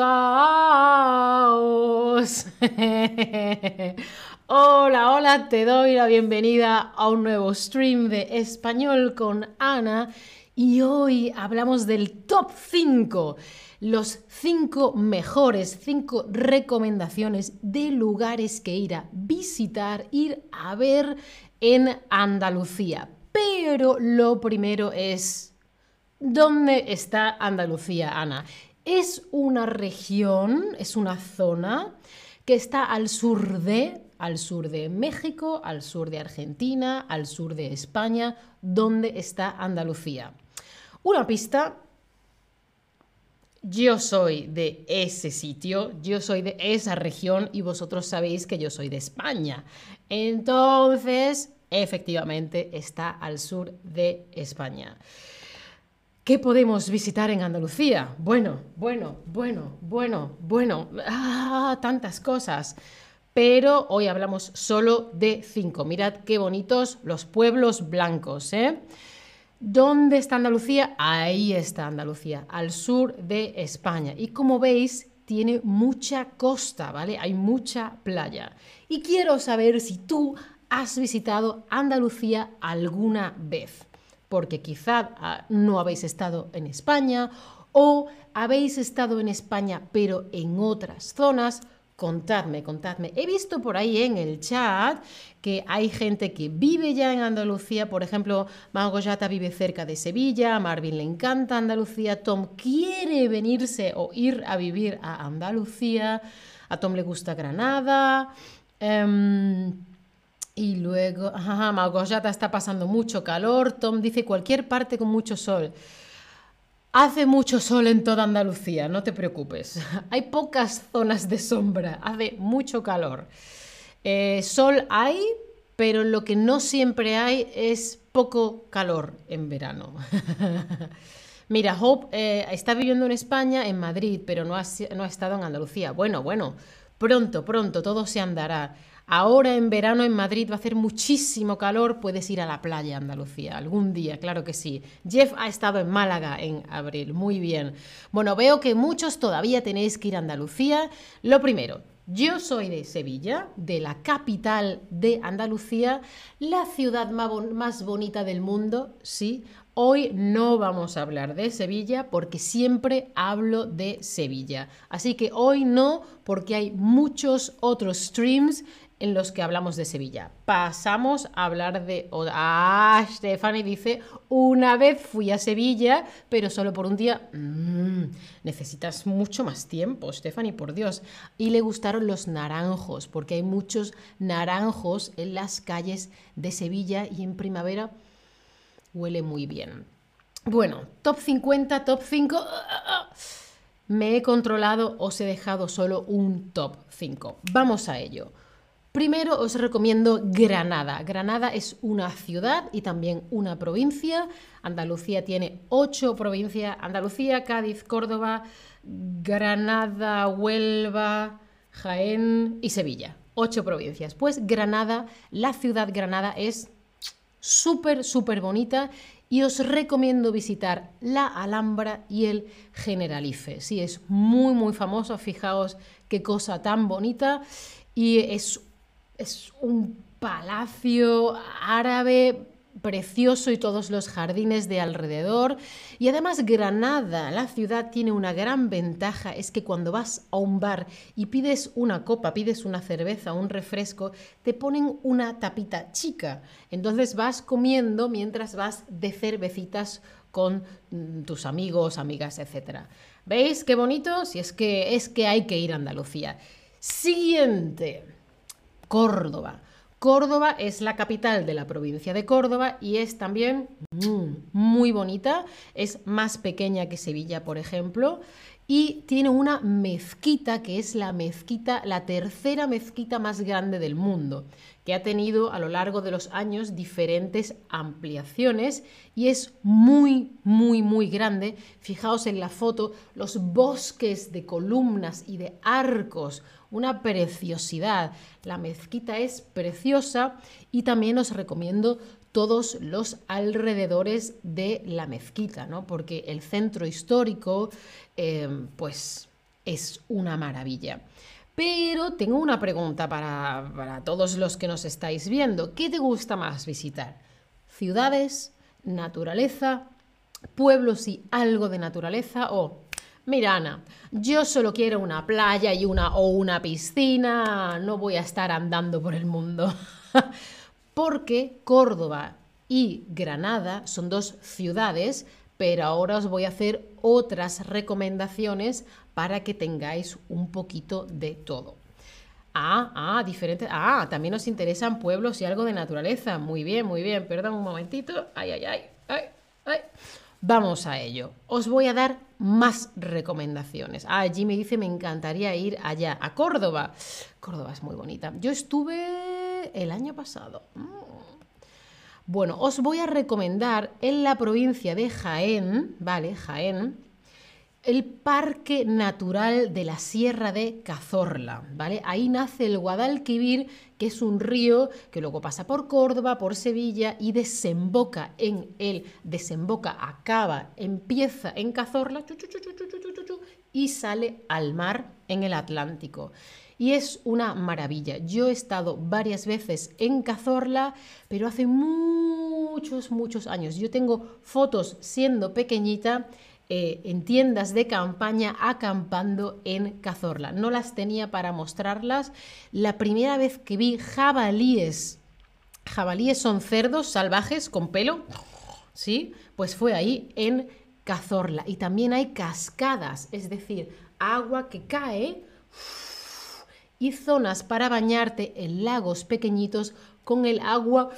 contaos. hola, hola, te doy la bienvenida a un nuevo stream de español con Ana y hoy hablamos del top 5, los 5 mejores, 5 recomendaciones de lugares que ir a visitar, ir a ver en Andalucía. Pero lo primero es, ¿dónde está Andalucía, Ana? Es una región, es una zona que está al sur de, al sur de México, al sur de Argentina, al sur de España, ¿dónde está Andalucía. Una pista, yo soy de ese sitio, yo soy de esa región y vosotros sabéis que yo soy de España. Entonces, efectivamente, está al sur de España. ¿Qué podemos visitar en Andalucía? Bueno, bueno, bueno, bueno, bueno, ah, tantas cosas. Pero hoy hablamos solo de cinco. Mirad qué bonitos los pueblos blancos, ¿eh? ¿Dónde está Andalucía? Ahí está Andalucía, al sur de España. Y como veis, tiene mucha costa, ¿vale? Hay mucha playa. Y quiero saber si tú has visitado Andalucía alguna vez porque quizá ah, no habéis estado en España o habéis estado en España pero en otras zonas. Contadme, contadme. He visto por ahí en el chat que hay gente que vive ya en Andalucía. Por ejemplo, Magoyata vive cerca de Sevilla, Marvin le encanta Andalucía, Tom quiere venirse o ir a vivir a Andalucía, a Tom le gusta Granada. Em, y luego, ajá, Magoyata está pasando mucho calor. Tom dice cualquier parte con mucho sol. Hace mucho sol en toda Andalucía, no te preocupes. Hay pocas zonas de sombra, hace mucho calor. Eh, sol hay, pero lo que no siempre hay es poco calor en verano. Mira, Hope eh, está viviendo en España, en Madrid, pero no ha, no ha estado en Andalucía. Bueno, bueno, pronto, pronto, todo se andará. Ahora en verano en Madrid va a hacer muchísimo calor, puedes ir a la playa Andalucía, algún día, claro que sí. Jeff ha estado en Málaga en abril, muy bien. Bueno, veo que muchos todavía tenéis que ir a Andalucía. Lo primero, yo soy de Sevilla, de la capital de Andalucía, la ciudad más bonita del mundo, sí. Hoy no vamos a hablar de Sevilla porque siempre hablo de Sevilla. Así que hoy no porque hay muchos otros streams en los que hablamos de Sevilla. Pasamos a hablar de... Ah, Stephanie dice, una vez fui a Sevilla, pero solo por un día. Mm, necesitas mucho más tiempo, Stephanie, por Dios. Y le gustaron los naranjos, porque hay muchos naranjos en las calles de Sevilla y en primavera huele muy bien. Bueno, top 50, top 5. Me he controlado, os he dejado solo un top 5. Vamos a ello. Primero os recomiendo Granada. Granada es una ciudad y también una provincia. Andalucía tiene ocho provincias. Andalucía, Cádiz, Córdoba, Granada, Huelva, Jaén y Sevilla. Ocho provincias. Pues Granada, la ciudad Granada es súper, súper bonita y os recomiendo visitar la Alhambra y el Generalife. Sí, es muy, muy famoso. Fijaos qué cosa tan bonita y es es un palacio árabe precioso y todos los jardines de alrededor. Y además Granada, la ciudad, tiene una gran ventaja, es que cuando vas a un bar y pides una copa, pides una cerveza, un refresco, te ponen una tapita chica. Entonces vas comiendo mientras vas de cervecitas con mm, tus amigos, amigas, etc. ¿Veis qué bonito? Si es que es que hay que ir a Andalucía. Siguiente. Córdoba. Córdoba es la capital de la provincia de Córdoba y es también mm, muy bonita, es más pequeña que Sevilla, por ejemplo, y tiene una mezquita que es la mezquita, la tercera mezquita más grande del mundo, ha tenido a lo largo de los años diferentes ampliaciones y es muy, muy, muy grande. Fijaos en la foto, los bosques de columnas y de arcos una preciosidad. La mezquita es preciosa y también os recomiendo todos los alrededores de la mezquita, ¿no? porque el centro histórico, em, pues es una maravilla. Pero tengo una pregunta para, para todos los que nos estáis viendo. ¿Qué te gusta más visitar? ¿Ciudades? ¿Naturaleza? ¿Pueblos y algo de naturaleza? ¿O Mira, Ana, yo solo quiero una playa y una o una piscina, no voy a estar andando por el mundo. Porque Córdoba y Granada son dos ciudades, pero ahora os voy a hacer otras recomendaciones para que tengáis un poquito de todo. Ah, ah, diferente. Ah, también nos interesan pueblos y algo de naturaleza. Muy bien, muy bien. Perdón un momentito. Ay, ay, ay. Ay, ay. Vamos a ello. Os voy a dar más recomendaciones. Ah, Jimmy dice, me encantaría ir allá, a Córdoba. Córdoba es muy bonita. Yo estuve el año pasado. Mm. Bueno, os voy a recomendar en la provincia de Jaén, ¿vale? Jaén, el Parque Natural de la Sierra de Cazorla, ¿vale? Ahí nace el Guadalquivir, que es un río que luego pasa por Córdoba, por Sevilla y desemboca en el desemboca, acaba, empieza en Cazorla y sale al mar en el Atlántico. Y es una maravilla. Yo he estado varias veces en Cazorla, pero hace muchos, muchos años. Yo tengo fotos siendo pequeñita eh, en tiendas de campaña acampando en Cazorla. No las tenía para mostrarlas. La primera vez que vi jabalíes, jabalíes son cerdos salvajes con pelo, ¿sí? Pues fue ahí en Cazorla. Y también hay cascadas, es decir, agua que cae y zonas para bañarte en lagos pequeñitos con el agua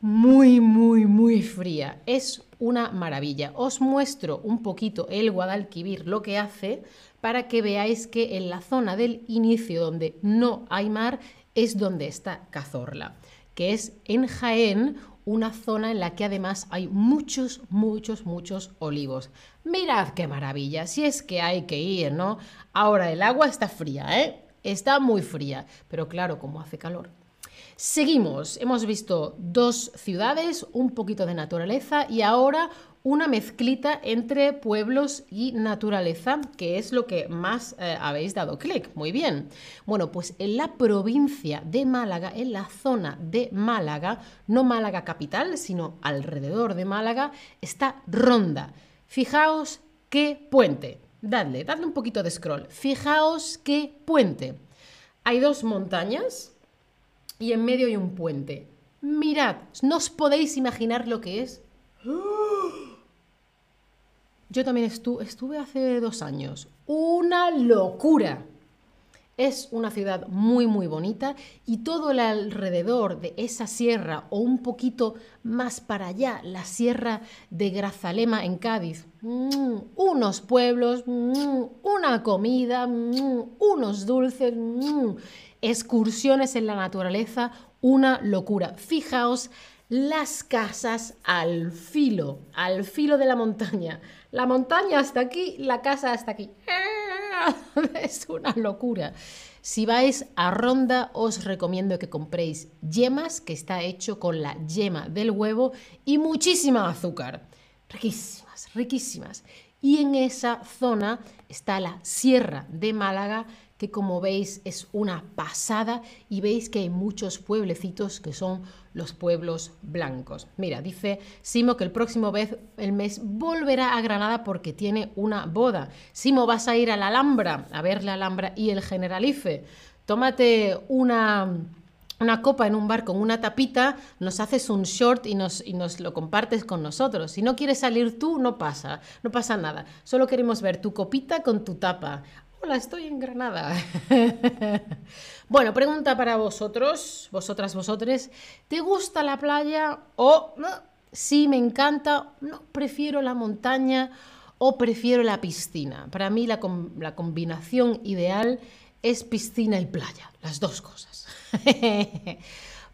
muy, muy, muy fría. Es una maravilla. Os muestro un poquito el Guadalquivir, lo que hace, para que veáis que en la zona del inicio donde no hay mar es donde está Cazorla, que es en Jaén, una zona en la que además hay muchos, muchos, muchos olivos. Mirad qué maravilla, si es que hay que ir, ¿no? Ahora el agua está fría, ¿eh? Está muy fría, pero claro, como hace calor, Seguimos, hemos visto dos ciudades, un poquito de naturaleza y ahora una mezclita entre pueblos y naturaleza, que es lo que más eh, habéis dado clic. Muy bien. Bueno, pues en la provincia de Málaga, en la zona de Málaga, no Málaga capital, sino alrededor de Málaga, está Ronda. Fijaos qué puente. Dadle, dadle un poquito de scroll. Fijaos qué puente. Hay dos montañas, y en medio hay un puente. Mirad, ¿no os podéis imaginar lo que es? Yo también estuve hace dos años. Una locura. Es una ciudad muy muy bonita y todo el alrededor de esa sierra o un poquito más para allá, la sierra de Grazalema en Cádiz, mm, unos pueblos, mm, una comida, mm, unos dulces excursiones en la naturaleza, una locura. Fijaos las casas al filo, al filo de la montaña. La montaña hasta aquí, la casa hasta aquí. Es una locura. Si vais a Ronda, os recomiendo que compréis yemas, que está hecho con la yema del huevo, y muchísima azúcar. Riquísimas, riquísimas. Y en esa zona está la Sierra de Málaga, que como veis es una pasada y veis que hay muchos pueblecitos que son los pueblos blancos. Mira, dice Simo que el próximo mes volverá a Granada porque tiene una boda. Simo, vas a ir a la Alhambra, a ver la Alhambra y el Generalife. Tómate una una copa en un bar con una tapita, nos haces un short y nos, y nos lo compartes con nosotros. Si no quieres salir tú, no pasa, no pasa nada. Solo queremos ver tu copita con tu tapa. Hola, estoy en Granada. bueno, pregunta para vosotros, vosotras, vosotres. ¿Te gusta la playa o no? Sí, me encanta, no, prefiero la montaña o prefiero la piscina. Para mí la, la combinación ideal es piscina y playa, las dos cosas.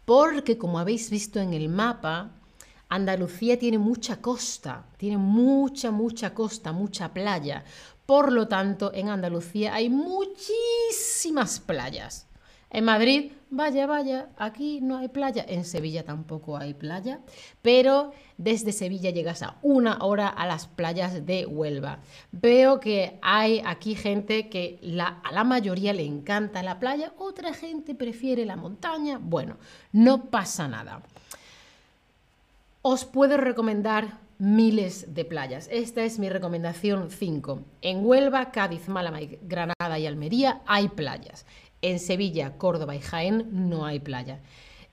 Porque como habéis visto en el mapa, Andalucía tiene mucha costa, tiene mucha, mucha costa, mucha playa. Por lo tanto, en Andalucía hay muchísimas playas. En Madrid vaya, vaya, aquí no hay playa. En Sevilla tampoco hay playa, pero desde Sevilla llegas a una hora a las playas de Huelva. Veo que hay aquí gente que a la mayoría le encanta la playa, otra gente prefiere la montaña. Bueno, no pasa nada. Os puedo recomendar miles de playas. Esta es mi recomendación 5. En Huelva, Cádiz, Málaga, Granada y Almería hay playas. En Sevilla, Córdoba y Jaén no hay playa.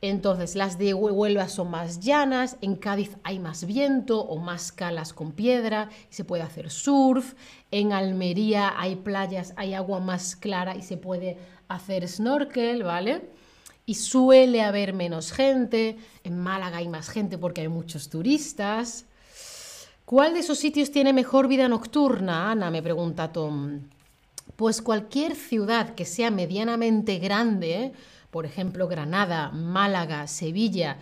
Entonces, las de Huelva son más llanas, en Cádiz hay más viento o más calas con piedra y se puede hacer surf, en Almería hay playas, hay agua más clara y se puede hacer snorkel, ¿vale? Y suele haber menos gente, en Málaga hay más gente porque hay muchos turistas. ¿Cuál de esos sitios tiene mejor vida nocturna? Ana, me pregunta Tom. Pues cualquier ciudad que sea medianamente grande, por ejemplo Granada, Málaga, Sevilla,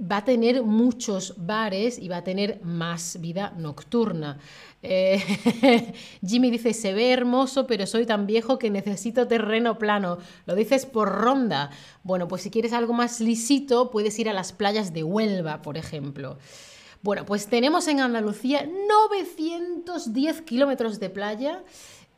va a tener muchos bares y va a tener más vida nocturna. Eh, Jimmy dice, se ve hermoso, pero soy tan viejo que necesito terreno plano. Lo dices por ronda. Bueno, pues si quieres algo más lisito, puedes ir a las playas de Huelva, por ejemplo. Bueno, pues tenemos en Andalucía 910 kilómetros de playa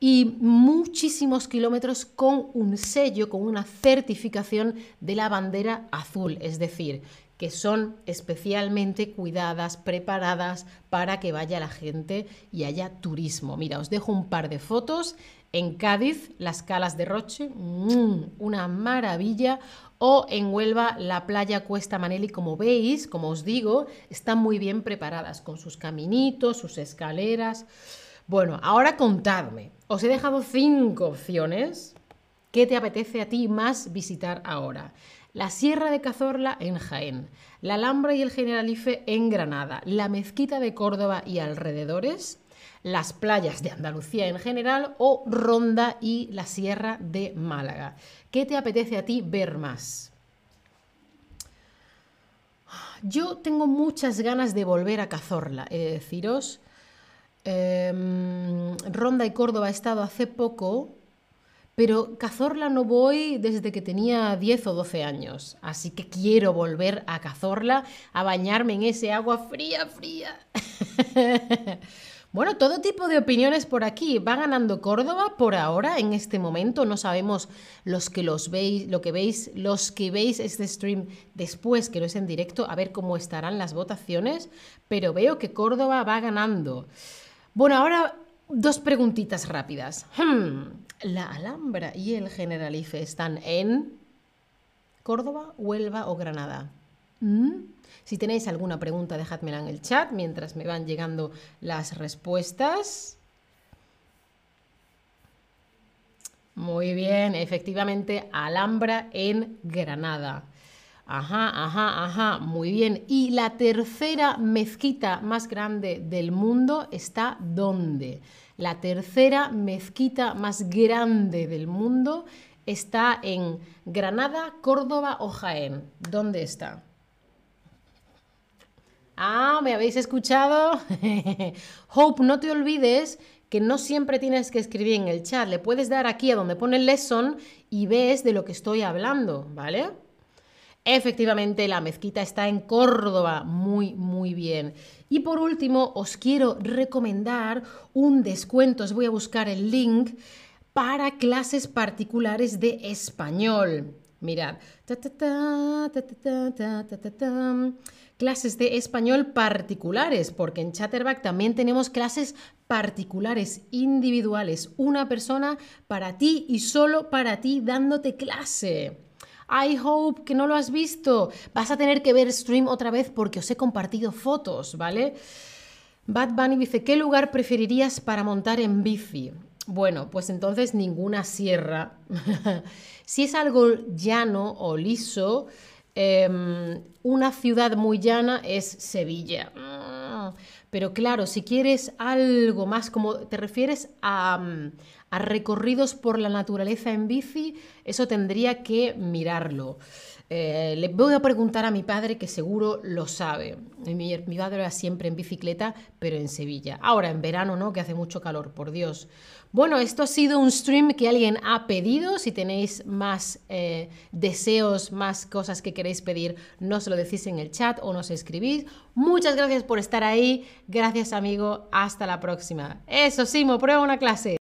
y muchísimos kilómetros con un sello, con una certificación de la bandera azul, es decir, que son especialmente cuidadas, preparadas para que vaya la gente y haya turismo. Mira, os dejo un par de fotos. En Cádiz, las calas de Roche, mm, una maravilla. O en Huelva, la playa Cuesta Maneli, como veis, como os digo, están muy bien preparadas con sus caminitos, sus escaleras. Bueno, ahora contadme. Os he dejado cinco opciones. ¿Qué te apetece a ti más visitar ahora? La Sierra de Cazorla en Jaén, la Alhambra y el Generalife en Granada, la Mezquita de Córdoba y alrededores, las playas de Andalucía en general o Ronda y la Sierra de Málaga. ¿Qué te apetece a ti ver más? Yo tengo muchas ganas de volver a Cazorla, he de deciros. Em, Ronda y Córdoba he estado hace poco, pero Cazorla no voy desde que tenía 10 o 12 años, así que quiero volver a Cazorla a bañarme en ese agua fría, fría. bueno, todo tipo de opiniones por aquí. Va ganando Córdoba por ahora, en este momento. No sabemos los que los veis, lo que veis, los que veis este stream después, que no es en directo, a ver cómo estarán las votaciones, pero veo que Córdoba va ganando. Bueno, ahora dos preguntitas rápidas. Hmm, ¿La Alhambra y el Generalife están en Córdoba, Huelva o Granada? ¿Mm? Si tenéis alguna pregunta, dejadmela en el chat mientras me van llegando las respuestas. Muy bien, efectivamente, Alhambra en Granada. Ajá, ajá, ajá, muy bien. Y la tercera mezquita más grande del mundo está ¿dónde? La tercera mezquita más grande del mundo está en Granada, Córdoba o Jaén. ¿Dónde está? Ah, ¿me habéis escuchado? Hope, no te olvides que no siempre tienes que escribir en el chat. Le puedes dar aquí a donde pone lesson y ves de lo que estoy hablando, ¿vale? Efectivamente, la mezquita está en Córdoba. Muy, muy bien. Y por último, os quiero recomendar un descuento. Os voy a buscar el link para clases particulares de español. Mirad. Clases de español particulares, porque en Chatterback también tenemos clases particulares, individuales. Una persona para ti y solo para ti dándote clase. I hope que no lo has visto. Vas a tener que ver stream otra vez porque os he compartido fotos, ¿vale? Bad Bunny dice, ¿qué lugar preferirías para montar en bici? Bueno, pues entonces ninguna sierra. si es algo llano o liso, em, una ciudad muy llana es Sevilla. Mm, pero claro, si quieres algo más como te refieres a, a recorridos por la naturaleza en bici, eso tendría que mirarlo. Eh, le voy a preguntar a mi padre que seguro lo sabe. Mi, mi padre va siempre en bicicleta, pero en Sevilla. Ahora, en verano, ¿no? Que hace mucho calor, por Dios. Bueno, esto ha sido un stream que alguien ha pedido. Si tenéis más eh, deseos, más cosas que queréis pedir, nos lo decís en el chat o nos escribís. Muchas gracias por estar ahí. Gracias, amigo. Hasta la próxima. Eso, Simo, prueba una clase.